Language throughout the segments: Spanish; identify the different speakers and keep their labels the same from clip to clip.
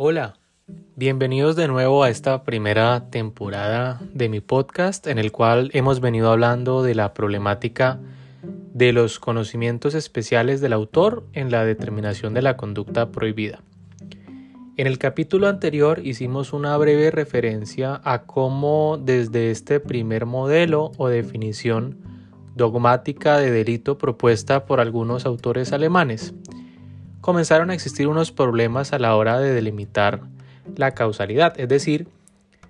Speaker 1: Hola, bienvenidos de nuevo a esta primera temporada de mi podcast en el cual hemos venido hablando de la problemática de los conocimientos especiales del autor en la determinación de la conducta prohibida. En el capítulo anterior hicimos una breve referencia a cómo desde este primer modelo o definición dogmática de delito propuesta por algunos autores alemanes, comenzaron a existir unos problemas a la hora de delimitar la causalidad, es decir,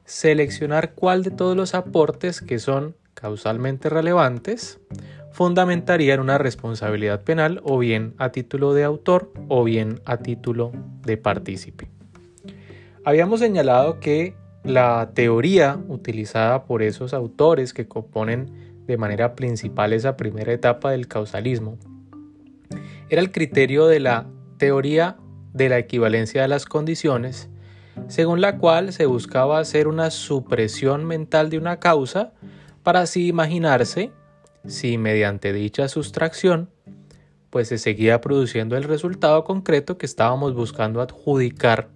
Speaker 1: seleccionar cuál de todos los aportes que son causalmente relevantes fundamentarían una responsabilidad penal o bien a título de autor o bien a título de partícipe. Habíamos señalado que la teoría utilizada por esos autores que componen de manera principal esa primera etapa del causalismo era el criterio de la teoría de la equivalencia de las condiciones, según la cual se buscaba hacer una supresión mental de una causa para así imaginarse si mediante dicha sustracción pues se seguía produciendo el resultado concreto que estábamos buscando adjudicar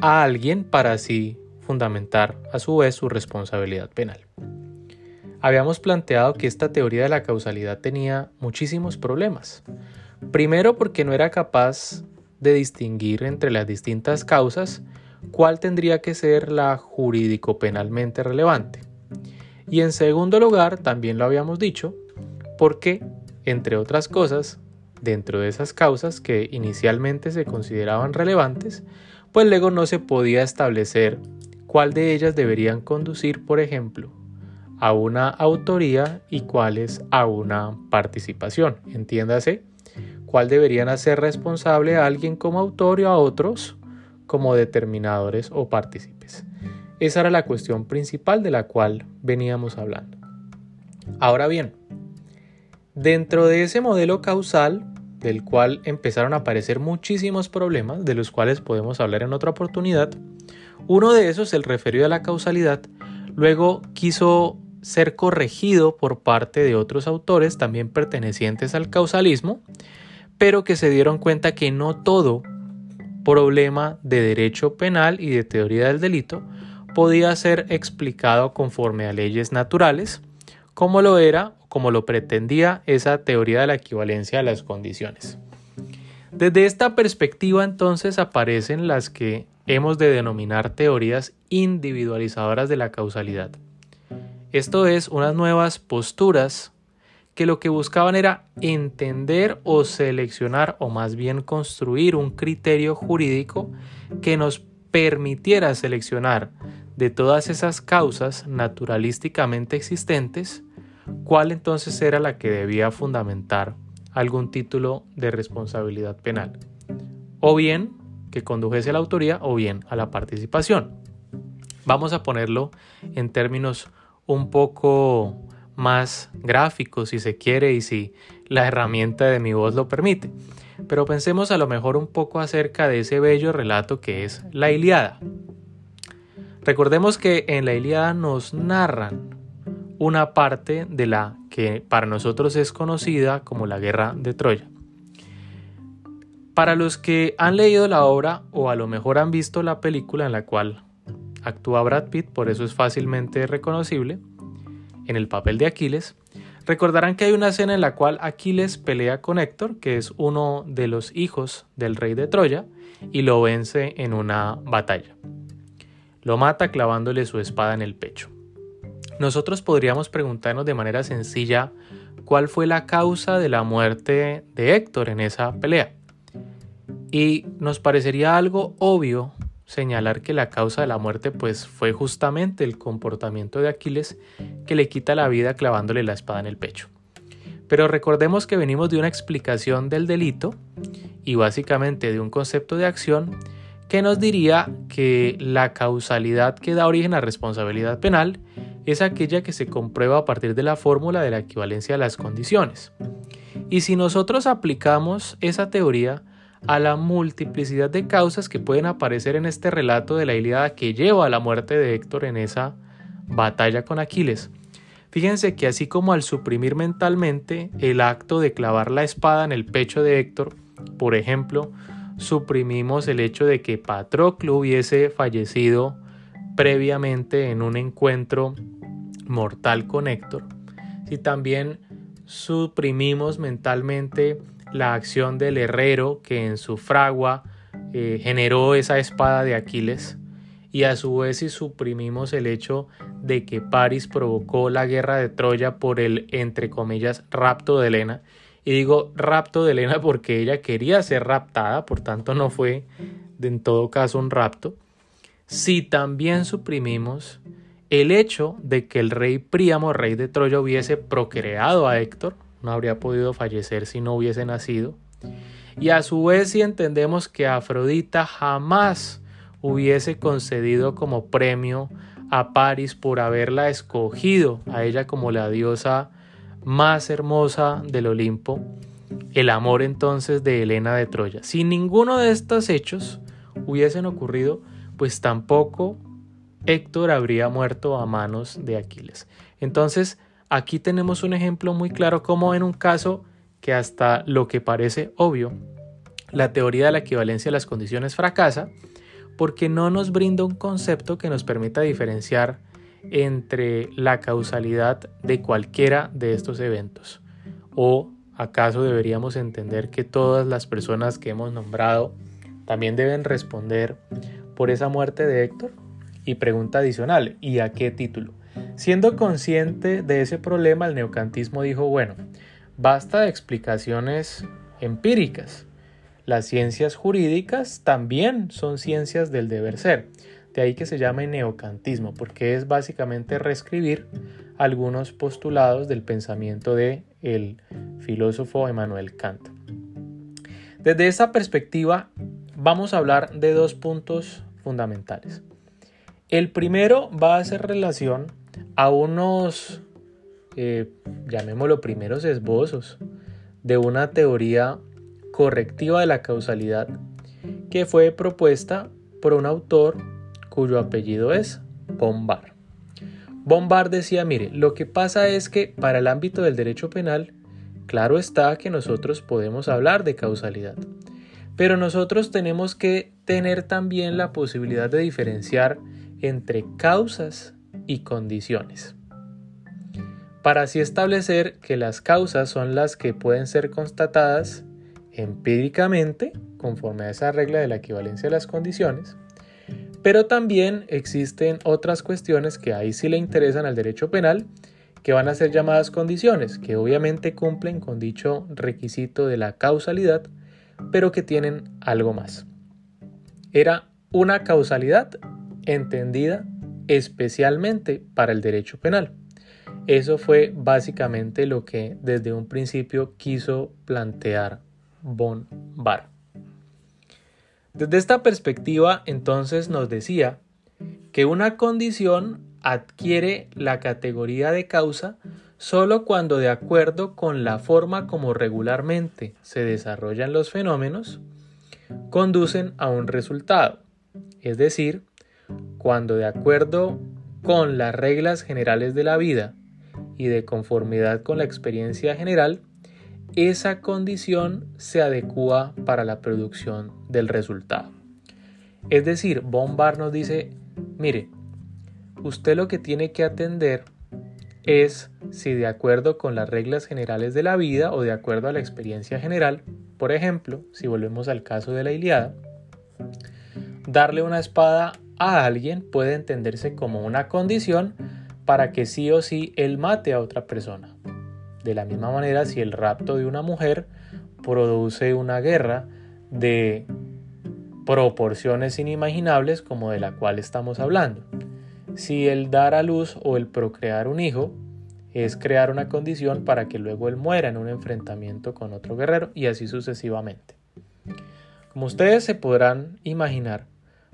Speaker 1: a alguien para así fundamentar a su vez su responsabilidad penal. Habíamos planteado que esta teoría de la causalidad tenía muchísimos problemas, Primero porque no era capaz de distinguir entre las distintas causas cuál tendría que ser la jurídico-penalmente relevante. Y en segundo lugar, también lo habíamos dicho, porque, entre otras cosas, dentro de esas causas que inicialmente se consideraban relevantes, pues luego no se podía establecer cuál de ellas deberían conducir, por ejemplo, a una autoría y cuáles a una participación. Entiéndase cuál deberían hacer responsable a alguien como autor y a otros como determinadores o partícipes. Esa era la cuestión principal de la cual veníamos hablando. Ahora bien, dentro de ese modelo causal, del cual empezaron a aparecer muchísimos problemas, de los cuales podemos hablar en otra oportunidad, uno de esos, el referido a la causalidad, luego quiso ser corregido por parte de otros autores también pertenecientes al causalismo, pero que se dieron cuenta que no todo problema de derecho penal y de teoría del delito podía ser explicado conforme a leyes naturales, como lo era o como lo pretendía esa teoría de la equivalencia de las condiciones. Desde esta perspectiva entonces aparecen las que hemos de denominar teorías individualizadoras de la causalidad. Esto es unas nuevas posturas que lo que buscaban era entender o seleccionar o más bien construir un criterio jurídico que nos permitiera seleccionar de todas esas causas naturalísticamente existentes, cuál entonces era la que debía fundamentar algún título de responsabilidad penal, o bien que condujese a la autoría o bien a la participación. Vamos a ponerlo en términos un poco más gráfico si se quiere y si la herramienta de mi voz lo permite. Pero pensemos a lo mejor un poco acerca de ese bello relato que es la Iliada. Recordemos que en la Iliada nos narran una parte de la que para nosotros es conocida como la guerra de Troya. Para los que han leído la obra o a lo mejor han visto la película en la cual actúa Brad Pitt, por eso es fácilmente reconocible, en el papel de Aquiles, recordarán que hay una escena en la cual Aquiles pelea con Héctor, que es uno de los hijos del rey de Troya, y lo vence en una batalla. Lo mata clavándole su espada en el pecho. Nosotros podríamos preguntarnos de manera sencilla cuál fue la causa de la muerte de Héctor en esa pelea. Y nos parecería algo obvio señalar que la causa de la muerte pues fue justamente el comportamiento de Aquiles que le quita la vida clavándole la espada en el pecho. Pero recordemos que venimos de una explicación del delito y básicamente de un concepto de acción que nos diría que la causalidad que da origen a responsabilidad penal es aquella que se comprueba a partir de la fórmula de la equivalencia de las condiciones. Y si nosotros aplicamos esa teoría, a la multiplicidad de causas que pueden aparecer en este relato de la Ilíada que lleva a la muerte de Héctor en esa batalla con Aquiles. Fíjense que así como al suprimir mentalmente el acto de clavar la espada en el pecho de Héctor, por ejemplo, suprimimos el hecho de que Patroclo hubiese fallecido previamente en un encuentro mortal con Héctor, si también suprimimos mentalmente la acción del herrero que en su fragua eh, generó esa espada de Aquiles, y a su vez si suprimimos el hecho de que París provocó la guerra de Troya por el, entre comillas, rapto de Helena, y digo rapto de Helena porque ella quería ser raptada, por tanto no fue en todo caso un rapto, si también suprimimos el hecho de que el rey Príamo, rey de Troya, hubiese procreado a Héctor, no habría podido fallecer si no hubiese nacido, y a su vez si entendemos que Afrodita jamás hubiese concedido como premio a París por haberla escogido a ella como la diosa más hermosa del Olimpo, el amor entonces de Helena de Troya. Si ninguno de estos hechos hubiesen ocurrido, pues tampoco Héctor habría muerto a manos de Aquiles. Entonces, aquí tenemos un ejemplo muy claro como en un caso que hasta lo que parece obvio, la teoría de la equivalencia de las condiciones fracasa, porque no nos brinda un concepto que nos permita diferenciar entre la causalidad de cualquiera de estos eventos. ¿O acaso deberíamos entender que todas las personas que hemos nombrado también deben responder por esa muerte de Héctor? Y pregunta adicional, ¿y a qué título? Siendo consciente de ese problema, el neocantismo dijo, bueno, basta de explicaciones empíricas. Las ciencias jurídicas también son ciencias del deber ser. De ahí que se llame neocantismo, porque es básicamente reescribir algunos postulados del pensamiento de el filósofo Emmanuel Kant. Desde esa perspectiva vamos a hablar de dos puntos fundamentales. El primero va a hacer relación a unos, eh, llamémoslo primeros esbozos de una teoría correctiva de la causalidad que fue propuesta por un autor cuyo apellido es Bombard. Bombard decía, mire, lo que pasa es que para el ámbito del derecho penal, claro está que nosotros podemos hablar de causalidad, pero nosotros tenemos que tener también la posibilidad de diferenciar entre causas y condiciones para así establecer que las causas son las que pueden ser constatadas empíricamente, conforme a esa regla de la equivalencia de las condiciones, pero también existen otras cuestiones que ahí sí le interesan al derecho penal, que van a ser llamadas condiciones, que obviamente cumplen con dicho requisito de la causalidad, pero que tienen algo más. Era una causalidad entendida especialmente para el derecho penal. Eso fue básicamente lo que desde un principio quiso plantear von Bar. Desde esta perspectiva, entonces nos decía que una condición adquiere la categoría de causa solo cuando de acuerdo con la forma como regularmente se desarrollan los fenómenos, conducen a un resultado, es decir, cuando de acuerdo con las reglas generales de la vida y de conformidad con la experiencia general, esa condición se adecua para la producción del resultado. Es decir, Bombard nos dice, mire, usted lo que tiene que atender es si de acuerdo con las reglas generales de la vida o de acuerdo a la experiencia general, por ejemplo, si volvemos al caso de la Iliada, darle una espada a alguien puede entenderse como una condición para que sí o sí él mate a otra persona. De la misma manera, si el rapto de una mujer produce una guerra de proporciones inimaginables como de la cual estamos hablando. Si el dar a luz o el procrear un hijo es crear una condición para que luego él muera en un enfrentamiento con otro guerrero y así sucesivamente. Como ustedes se podrán imaginar,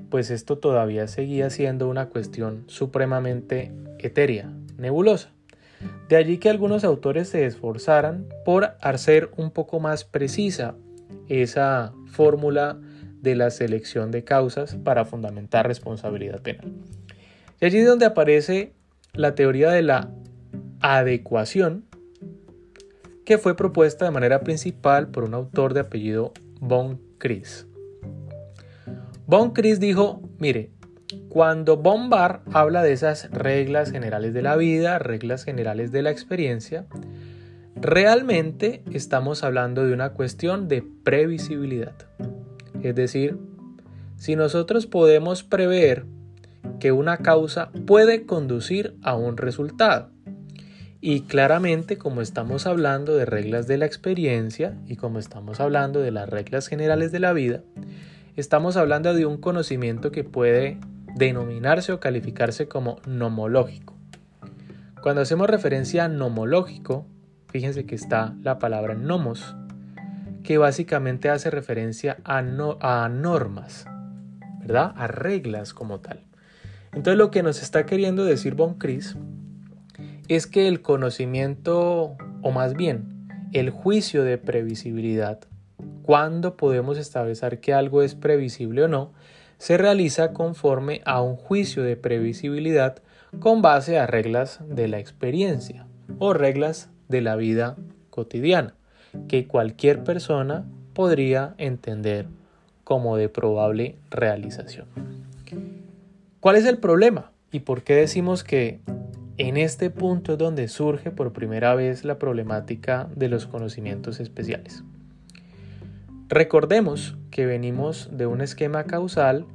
Speaker 1: pues esto todavía seguía siendo una cuestión supremamente etérea, nebulosa. De allí que algunos autores se esforzaran por hacer un poco más precisa esa fórmula de la selección de causas para fundamentar responsabilidad penal. Y allí es donde aparece la teoría de la adecuación, que fue propuesta de manera principal por un autor de apellido Von Chris. Von Chris dijo, mire, cuando Von Barr habla de esas reglas generales de la vida, reglas generales de la experiencia, realmente estamos hablando de una cuestión de previsibilidad. Es decir, si nosotros podemos prever que una causa puede conducir a un resultado, y claramente como estamos hablando de reglas de la experiencia y como estamos hablando de las reglas generales de la vida, estamos hablando de un conocimiento que puede denominarse o calificarse como nomológico. Cuando hacemos referencia a nomológico, fíjense que está la palabra nomos, que básicamente hace referencia a, normas, ¿verdad? A reglas como tal. Entonces lo que nos está queriendo decir Von Chris es que el conocimiento, o más bien, el juicio de previsibilidad, cuando podemos establecer que algo es previsible o no, se realiza conforme a un juicio de previsibilidad con base a reglas de la experiencia o reglas de la vida cotidiana, que cualquier persona podría entender como de probable realización. ¿Cuál es el problema? ¿Y por qué decimos que en este punto es donde surge por primera vez la problemática de los conocimientos especiales. Recordemos que venimos de un esquema causal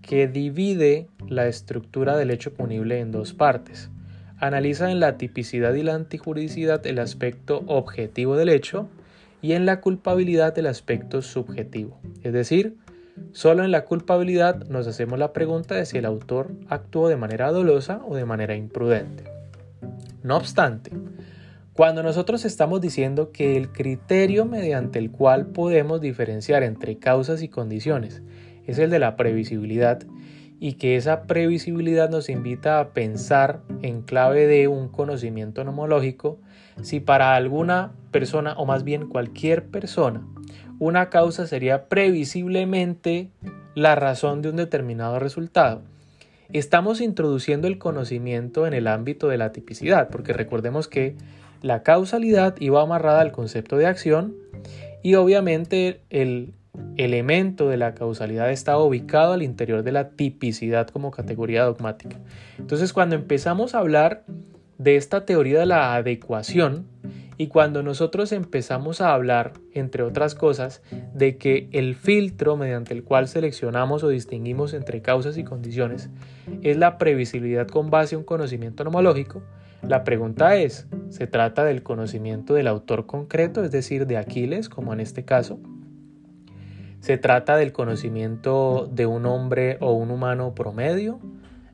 Speaker 1: que divide la estructura del hecho punible en dos partes. Analiza en la tipicidad y la antijuridicidad el aspecto objetivo del hecho y en la culpabilidad el aspecto subjetivo. Es decir, Solo en la culpabilidad nos hacemos la pregunta de si el autor actuó de manera dolosa o de manera imprudente. No obstante, cuando nosotros estamos diciendo que el criterio mediante el cual podemos diferenciar entre causas y condiciones es el de la previsibilidad y que esa previsibilidad nos invita a pensar en clave de un conocimiento nomológico, si para alguna persona o más bien cualquier persona una causa sería previsiblemente la razón de un determinado resultado. Estamos introduciendo el conocimiento en el ámbito de la tipicidad, porque recordemos que la causalidad iba amarrada al concepto de acción y obviamente el elemento de la causalidad está ubicado al interior de la tipicidad como categoría dogmática. Entonces cuando empezamos a hablar de esta teoría de la adecuación, y cuando nosotros empezamos a hablar, entre otras cosas, de que el filtro mediante el cual seleccionamos o distinguimos entre causas y condiciones es la previsibilidad con base a un conocimiento nomológico, la pregunta es, ¿se trata del conocimiento del autor concreto, es decir, de Aquiles, como en este caso? ¿Se trata del conocimiento de un hombre o un humano promedio,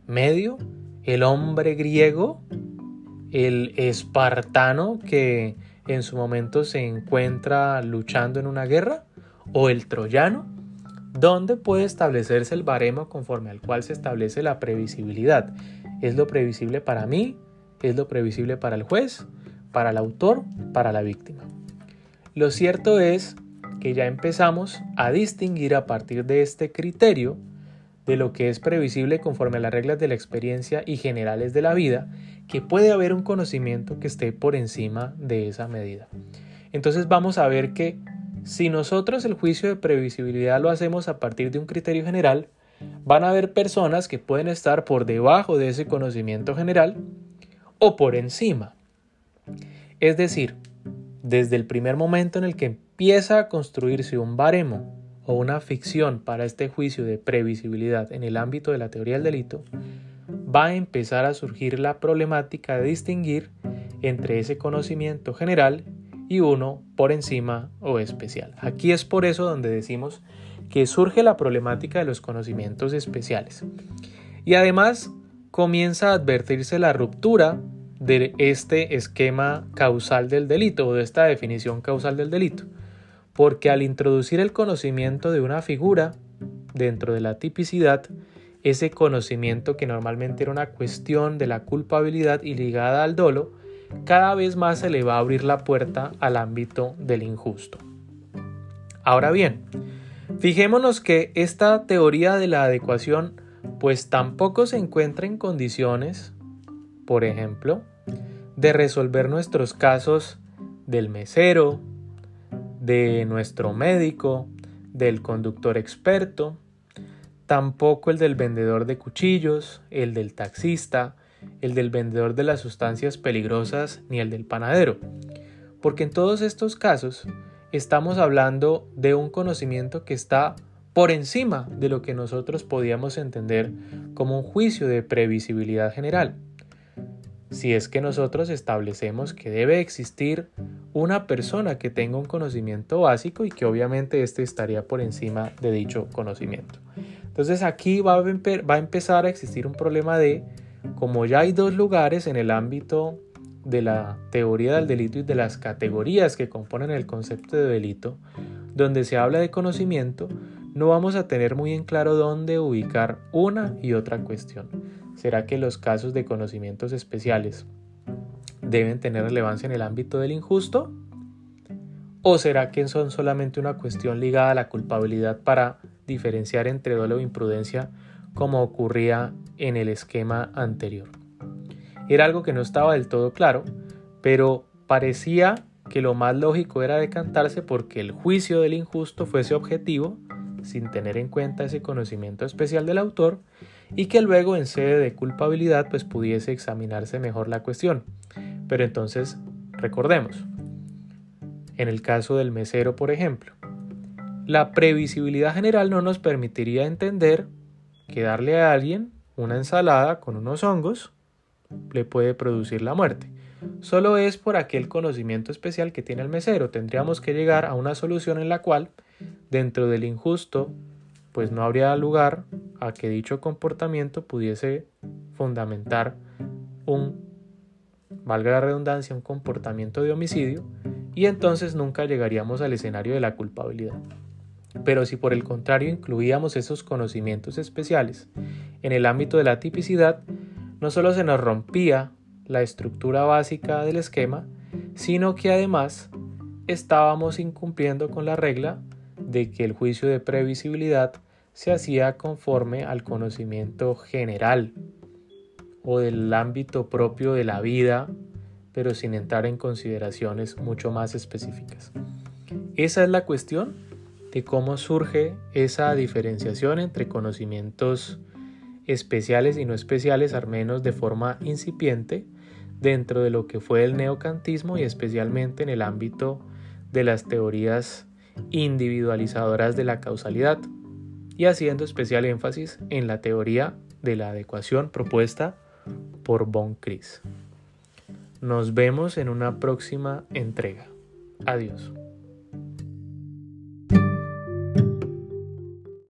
Speaker 1: medio, el hombre griego, el espartano que en su momento se encuentra luchando en una guerra o el troyano, ¿dónde puede establecerse el baremo conforme al cual se establece la previsibilidad? ¿Es lo previsible para mí? ¿Es lo previsible para el juez? ¿Para el autor? ¿Para la víctima? Lo cierto es que ya empezamos a distinguir a partir de este criterio de lo que es previsible conforme a las reglas de la experiencia y generales de la vida que puede haber un conocimiento que esté por encima de esa medida. Entonces vamos a ver que si nosotros el juicio de previsibilidad lo hacemos a partir de un criterio general, van a haber personas que pueden estar por debajo de ese conocimiento general o por encima. Es decir, desde el primer momento en el que empieza a construirse un baremo o una ficción para este juicio de previsibilidad en el ámbito de la teoría del delito, va a empezar a surgir la problemática de distinguir entre ese conocimiento general y uno por encima o especial. Aquí es por eso donde decimos que surge la problemática de los conocimientos especiales. Y además comienza a advertirse la ruptura de este esquema causal del delito o de esta definición causal del delito, porque al introducir el conocimiento de una figura dentro de la tipicidad, ese conocimiento que normalmente era una cuestión de la culpabilidad y ligada al dolo, cada vez más se le va a abrir la puerta al ámbito del injusto. Ahora bien, fijémonos que esta teoría de la adecuación pues tampoco se encuentra en condiciones, por ejemplo, de resolver nuestros casos del mesero, de nuestro médico, del conductor experto, tampoco el del vendedor de cuchillos, el del taxista, el del vendedor de las sustancias peligrosas ni el del panadero. Porque en todos estos casos estamos hablando de un conocimiento que está por encima de lo que nosotros podíamos entender como un juicio de previsibilidad general. Si es que nosotros establecemos que debe existir una persona que tenga un conocimiento básico y que obviamente éste estaría por encima de dicho conocimiento. Entonces aquí va a, va a empezar a existir un problema de, como ya hay dos lugares en el ámbito de la teoría del delito y de las categorías que componen el concepto de delito, donde se habla de conocimiento, no vamos a tener muy en claro dónde ubicar una y otra cuestión. ¿Será que los casos de conocimientos especiales deben tener relevancia en el ámbito del injusto? ¿O será que son solamente una cuestión ligada a la culpabilidad para diferenciar entre dolo e imprudencia como ocurría en el esquema anterior? Era algo que no estaba del todo claro, pero parecía que lo más lógico era decantarse porque el juicio del injusto fuese objetivo sin tener en cuenta ese conocimiento especial del autor y que luego en sede de culpabilidad pues pudiese examinarse mejor la cuestión. Pero entonces, recordemos, en el caso del mesero, por ejemplo, la previsibilidad general no nos permitiría entender que darle a alguien una ensalada con unos hongos le puede producir la muerte. Solo es por aquel conocimiento especial que tiene el mesero. Tendríamos que llegar a una solución en la cual dentro del injusto, pues no habría lugar a que dicho comportamiento pudiese fundamentar un, valga la redundancia, un comportamiento de homicidio y entonces nunca llegaríamos al escenario de la culpabilidad. Pero si por el contrario incluíamos esos conocimientos especiales en el ámbito de la tipicidad, no solo se nos rompía la estructura básica del esquema, sino que además estábamos incumpliendo con la regla de que el juicio de previsibilidad se hacía conforme al conocimiento general o del ámbito propio de la vida, pero sin entrar en consideraciones mucho más específicas. Esa es la cuestión de cómo surge esa diferenciación entre conocimientos especiales y no especiales, al menos de forma incipiente, dentro de lo que fue el neocantismo y especialmente en el ámbito de las teorías individualizadoras de la causalidad y haciendo especial énfasis en la teoría de la adecuación propuesta por Von Kris. Nos vemos en una próxima entrega. Adiós.